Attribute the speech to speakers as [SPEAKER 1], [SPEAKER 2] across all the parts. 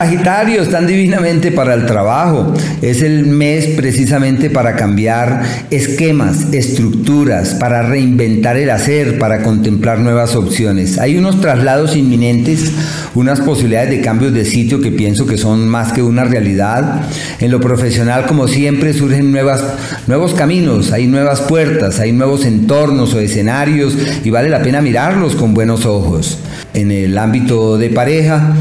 [SPEAKER 1] Sagitario, están divinamente para el trabajo. Es el mes precisamente para cambiar esquemas, estructuras, para reinventar el hacer, para contemplar nuevas opciones. Hay unos traslados inminentes, unas posibilidades de cambios de sitio que pienso que son más que una realidad. En lo profesional, como siempre, surgen nuevas, nuevos caminos, hay nuevas puertas, hay nuevos entornos o escenarios y vale la pena mirarlos con buenos ojos. En el ámbito de pareja,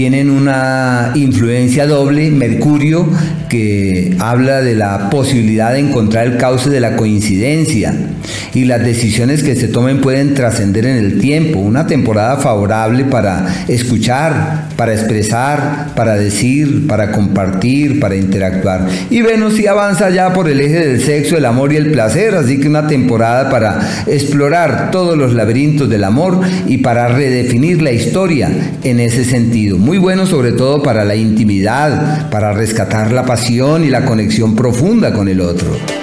[SPEAKER 1] tienen una influencia doble, Mercurio, que habla de la posibilidad de encontrar el cauce de la coincidencia y las decisiones que se tomen pueden trascender en el tiempo. Una temporada favorable para escuchar, para expresar, para decir, para compartir, para interactuar. Y Venus sí avanza ya por el eje del sexo, el amor y el placer, así que una temporada para explorar todos los laberintos del amor y para redefinir la historia en ese sentido muy bueno sobre todo para la intimidad, para rescatar la pasión y la conexión profunda con el otro.